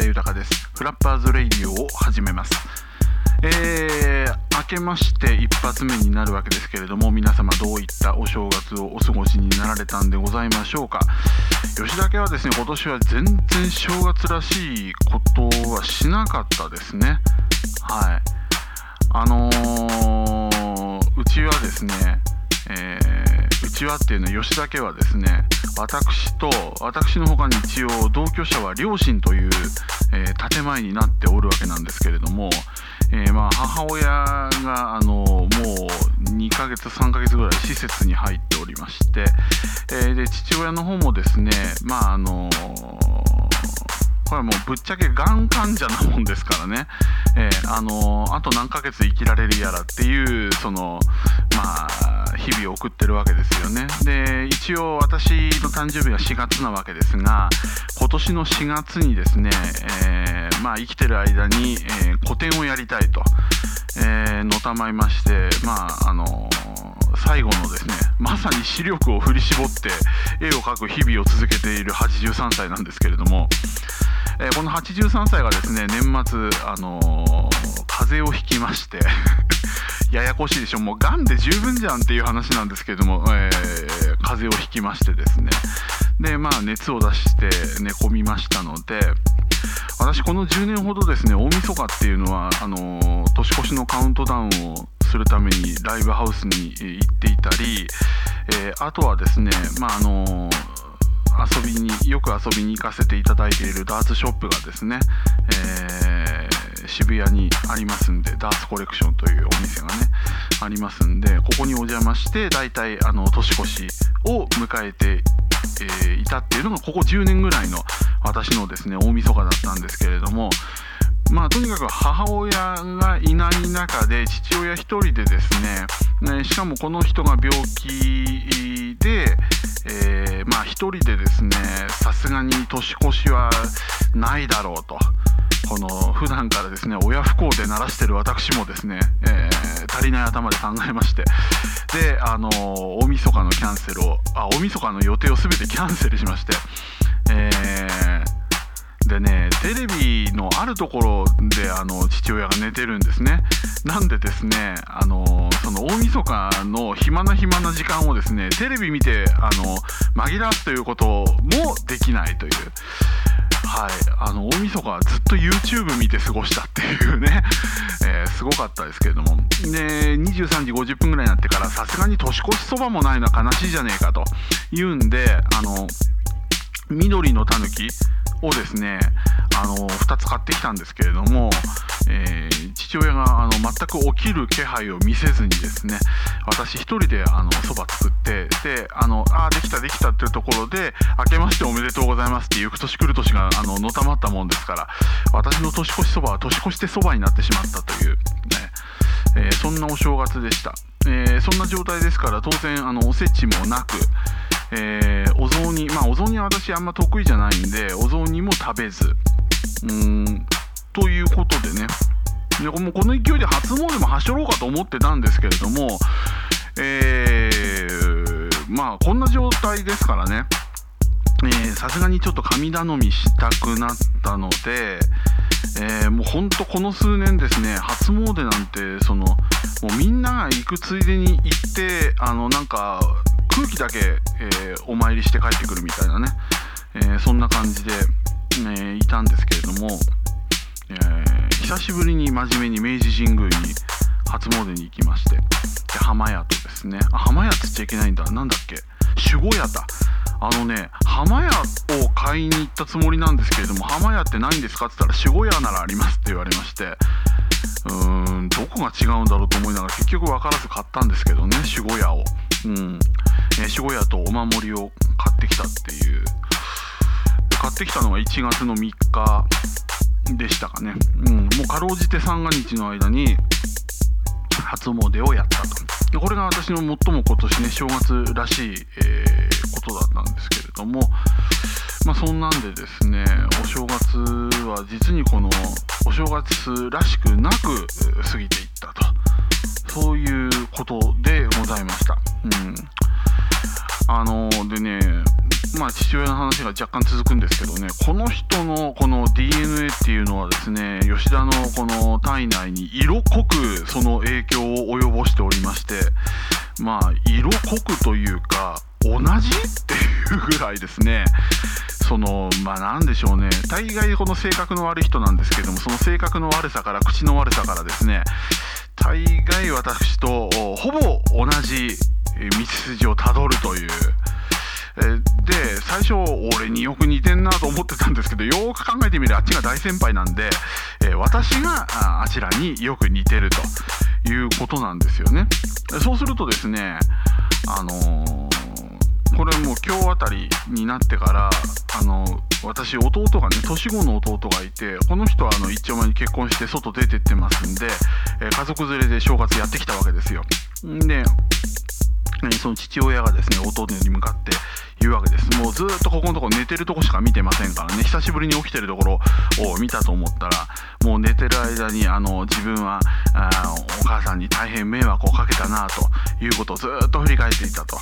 田豊です。フラッパーズレイディオを始めます。えー、明けまして一発目になるわけですけれども皆様どういったお正月をお過ごしになられたんでございましょうか。吉田家はですね今年は全然正月らしいことはしなかったですね。はい。あのー、うちはですね、えー、うちはっていうのは吉田家はですね私と私の他に一応同居者は両親という、えー、建前になっておるわけなんですけれども、えー、まあ母親があのもう2ヶ月3ヶ月ぐらい施設に入っておりまして、えー、で父親の方もですねまああのこれはもうぶっちゃけがん患者なもんですからね、えー、あのあと何ヶ月生きられるやらっていうそのまあ日々を送ってるわけですよね。で一応私の誕生日は4月なわけですが今年の4月にですね、えー、まあ生きてる間に、えー、個展をやりたいと、えー、のたまいましてまああの最後のですねまさに視力を振り絞って絵を描く日々を続けている83歳なんですけれども、え、この83歳がですね年末あの、風邪をひきましてややこしいでしょ。もうがんで十分じゃんっていう話なんですけれども、えー、風邪をひきましてですね。でまあ熱を出して寝込みましたので私この10年ほどですね大晦日っていうのはあの年越しのカウントダウンをするためにライブハウスに行っていたり、えー、あとはですねまああの遊びによく遊びに行かせていただいているダーツショップがですね、えー、渋谷にありますんでダーツコレクションというお店がねありますんでここにお邪魔して大体あの年越しを迎えて、えー、いたっていうのがここ10年ぐらいの私のですね大晦日だったんですけれどもまあとにかく母親がいない中で父親1人でですねねしかもこの人が病気で、えー、まあ1人でですねさすがに年越しはないだろうと。この普段からですね親不孝で鳴らしてる私もですね、えー、足りない頭で考えましてであの大晦日のキャンセルをあ大晦日の予定を全てキャンセルしまして、えーでねテレビのあるところであの父親が寝てるんですね。なんでですねあのその大晦日の暇な暇な時間をですねテレビ見てあの紛らわすということもできないという。はい、あの大晦日はずっと YouTube 見て過ごしたっていうね、えー、すごかったですけれども。で23時50分ぐらいになってからさすがに年越しそばもないのは悲しいじゃねえかというんであの緑のたぬきをですねあの2つ買ってきたんですけれども、えー、父親があの全く起きる気配を見せずにですね私1人でそば作ってであのあできたできたっていうところで明けましておめでとうございますっていう年来る年があののたまったもんですから私の年越しそばは年越してそばになってしまったという、ねえー、そんなお正月でした、えー、そんな状態ですから当然あのおせちもなくえー、お雑煮まあお雑煮は私あんま得意じゃないんでお雑煮も食べずうーんということでね。でもこの勢いで初詣もはしょろうかと思ってたんですけれどもえー、まあこんな状態ですからね。さすがにちょっと神頼みしたくなったので、えー、もうほんとこの数年ですね初詣なんてそのもうみんなが行くついでに行ってあのなんか空気だけ、えー、お参りして帰ってくるみたいなね、えー、そんな感じで、しぶりに真面目に明治神宮に初詣に行きましてで浜屋とですねあ浜屋っつっちゃいけないんだ。なんだっけ？守護屋だ。あのね浜屋を買いに行ったつもりなんですけれども浜屋ってないんですかって言ったら守護屋ならありますって言われましてうーんどこが違うんだろうと思いながら結局分からず買ったんですけどね守護屋を。うん、守護屋とお守りを買ってきたっていう。買ってきたのが1月の3日。でしたかね、うん、もうかろうじて三が日の間に初詣をやったと。これが私の最も今年ね正月らしい、えー、ことだったんですけれどもまあそんなんでですねお正月は実にこのお正月らしくなく過ぎていったと。そういうことでございました。うん、あのでねまあ、父親の話が若干続くんですけどねこの人のこの DNA っていうのはですね吉田のこの体内に色濃くその影響を及ぼしておりましてまあ色濃くというか同じっていうぐらいですね。そのまあ何でしょうね。大概この性格の悪い人なんですけどもその性格の悪さから口の悪さからですね大概私とほぼ同じ道筋をたどるというで最初俺によく似てんなと思ってたんですけどよく考えてみればあっちが大先輩なんで、え私があちらによく似てるということなんですよね。そうするとですねあのー、これもう今日あたりになってからあの私弟がね年子の弟がいてこの人はあの一丁前に結婚して外出てってますんで、え家族連れで正月やってきたわけですよ。でその父親がですね弟に向かって言うわけです。もうずっとここのとこ寝てるとこしか見てませんからね。久しぶりに起きてるところを見たと思ったらもう寝てる間にあの自分はあお母さんに大変迷惑をかけたなということをずっと振り返っていたと。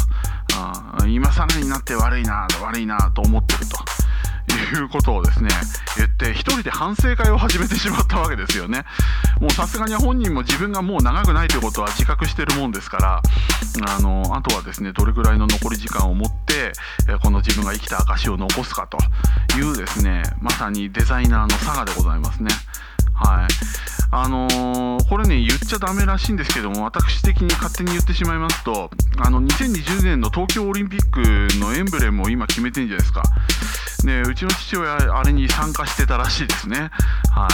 今更になって悪いな悪いなと思ってると。いうことをですね言って一人で反省会を始めてしまったわけですよね。もうさすがに本人も自分がもう長くないということは自覚してるもんですからあのあとはですねどれぐらいの残り時間を持ってこの自分が生きた証を残すかというですねまさにデザイナーの差がでございますね。はい。あのー、これね言っちゃダメらしいんですけども私的に勝手に言ってしまいますとあの2020年の東京オリンピックのエンブレムを今決めてるんじゃないですか。でうちの父親あれに参加してたらしいですね。は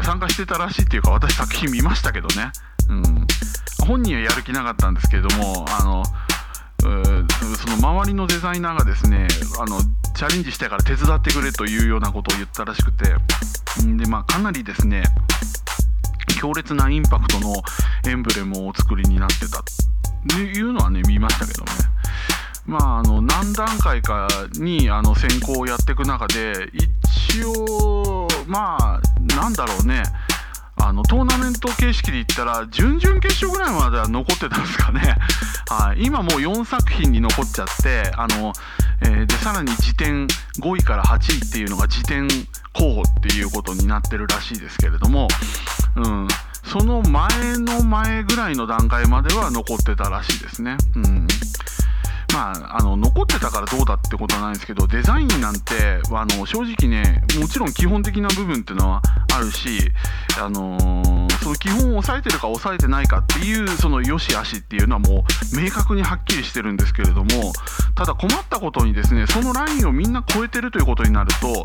い。参加してたらしいっていうか私作品見ましたけどね。うん。本人はやる気なかったんですけれどもあのその周りのデザイナーがですねあのチャレンジしてから手伝ってくれというようなことを言ったらしくて。で、まあ、かなりですね強烈なインパクトのエンブレムをお作りになってた。っていうのはね見ましたけどね。まああの何段階かにあの選考をやっていく中で一応まあなんだろうね。あのトーナメント形式で言ったら準々決勝ぐらいまでは残ってたんですかね、はい、今もう4作品に残っちゃってあの、えー、でさらに次点5位から8位っていうのが次点候補っていうことになってるらしいですけれども、うん、その前の前ぐらいの段階までは残ってたらしいですね。うん。まあ、あの残ってたからどうだってことはないんですけどデザインなんてあの正直ねもちろん基本的な部分っていうのはあるし、あのー、その基本を抑えてるか抑えてないかっていうその良し悪しっていうのはもう明確にはっきりしてるんですけれどもただ困ったことにですねそのラインをみんな超えてるということになると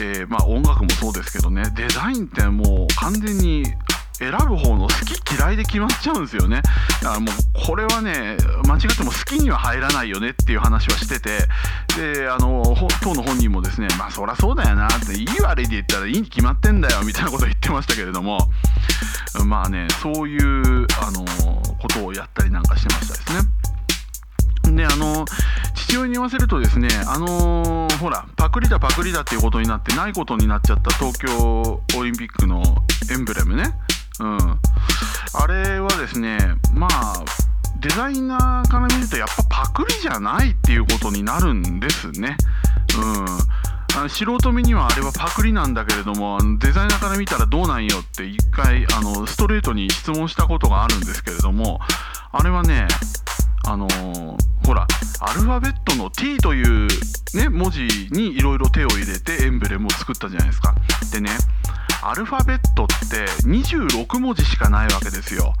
えー、まあ、音楽もそうですけどねデザインってもう完全に選ぶ方の好き嫌いで決まっちゃうんですよね。だからもうこれはね間違っても好きには入らないよねっていう話はしてて。であの当の本人もですねまあそりゃそうだよなっていい悪いで言ったらいいに決まってんだよみたいなこと言ってましたけれども。まあねそういうあのことをやったりなんかしてましたですね。であの父親に言わせるとですねあのほらパクリだパクリだっていうことになってないことになっちゃった東京オリンピックのエンブレムね、うん、あれはですねまあデザイナーから見るとやっぱパクリじゃないっていうことになるんですね。うん、素人目にはあれはパクリなんだけれどもデザイナーから見たらどうなんよって一回あのストレートに質問したことがあるんですけれどもあれはねあのー、ほらアルファベットの T という、ね、文字にいろいろ手を入れてエンブレムを作ったじゃないですか。でねアルファベットって26文字しかないわけですよ。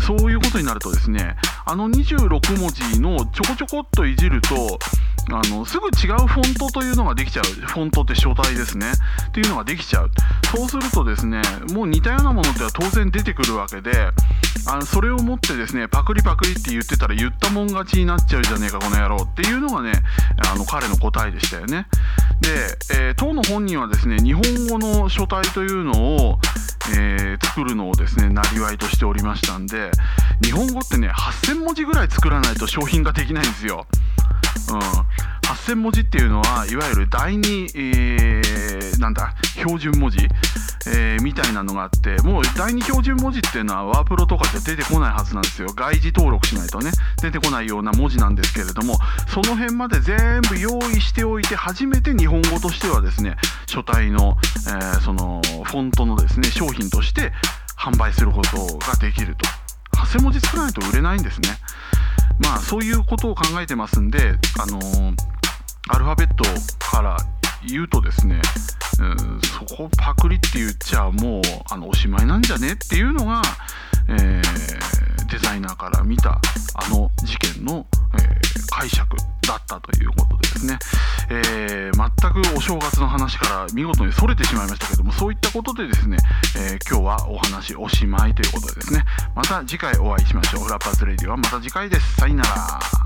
そういうことになるとですねあの26文字のちょこちょこっといじるとあのすぐ違うフォントというのができちゃう。フォントって書体ですね。っていうのができちゃう。そうするとですねもう似たようなものっては当然出てくるわけであのそれを持ってですねパクリパクリって言ってたら言ったもん勝ちになっちゃうじゃねえかこの野郎っていうのがねあの彼の答えでしたよね。で、えー、当の本人はですね日本語の書体というのを、えー、作るのをですねなりわいとしておりましたんで日本語ってね8000文字ぐらい作らないと商品ができないんですよ。うん、8000文字っていうのはいわゆる第二、えー、なんだ標準文字、えー、みたいなのがあってもう第二標準文字っていうのはワープロとかじゃ出てこないはずなんですよ。外事登録しないとね出てこないような文字なんですけれどもその辺まで全部用意しておいて初めて日本語としてはですね書体の、えー、そのフォントのですね商品として販売することができると。8000文字少ないと売れないんですね。まあそういうことを考えてますんであのー、アルファベットから言うとですね、うん、そこパクリって言っちゃもうあのおしまいなんじゃねっていうのが、えー、デザイナーから見たあの事件の、えー、解釈だったということですね、えー、全くお正月の話から見事にそれてしまいましたけどもそういったことでですね、え今日はお話おしまいということでですね。また次回お会いしましょう。フラッパーズレディはまた次回です。さよなら。